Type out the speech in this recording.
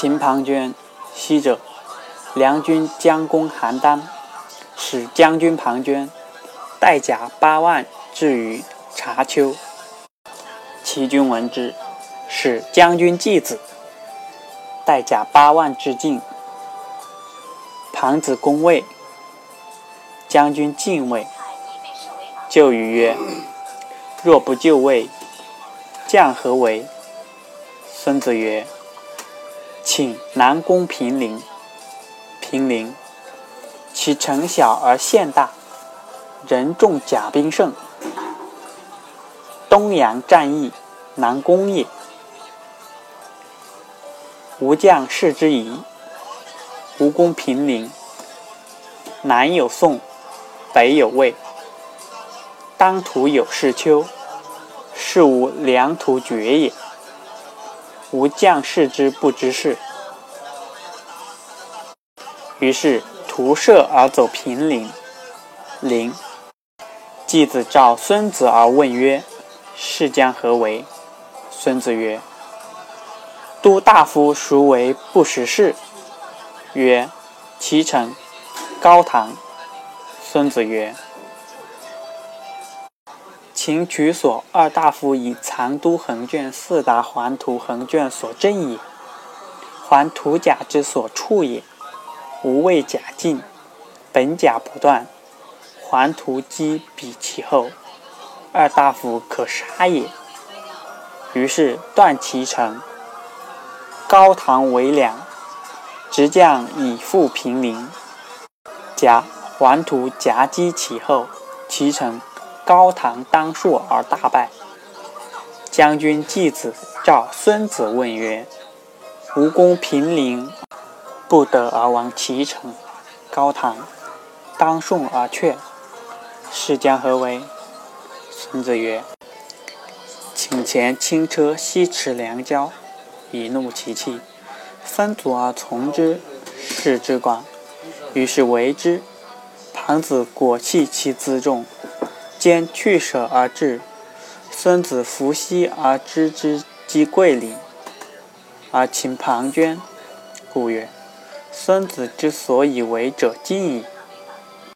秦庞涓，昔者，梁军将攻邯郸，使将军庞涓带甲八万至于茶丘。齐军闻之，使将军季子带甲八万至晋。庞子攻魏，将军进魏，救于曰：“若不救魏，将何为？”孙子曰：“请南攻平陵。平陵，其城小而县大，人众甲兵盛。东阳战役，南攻也。吾将士之宜。吾攻平陵，南有宋，北有魏，当涂有士丘，是吾良图绝也。”吾将士之不知事，于是徒射而走平陵。陵，季子召孙子而问曰：“是将何为？”孙子曰：“都大夫孰为不识事？”曰：“齐城，高唐。”孙子曰。秦取所二大夫以藏都横卷四达环图横卷所正也，环图甲之所处也。无谓甲进，本甲不断，环图击彼其后，二大夫可杀也。于是断其城。高唐为两，直将以赴平陵。甲环图夹击其后，其城。高唐当朔而大败。将军季子召孙子问曰：“吾攻平陵，不得而亡其城。高唐当顺而却，是将何为？”孙子曰：“请前轻车西驰梁郊，以怒其气，分组而从之，势之广。于是为之。庞子果弃其辎重。”兼去舍而至，孙子伏羲而知之即桂林，而秦庞涓。故曰：孙子之所以为者尽矣。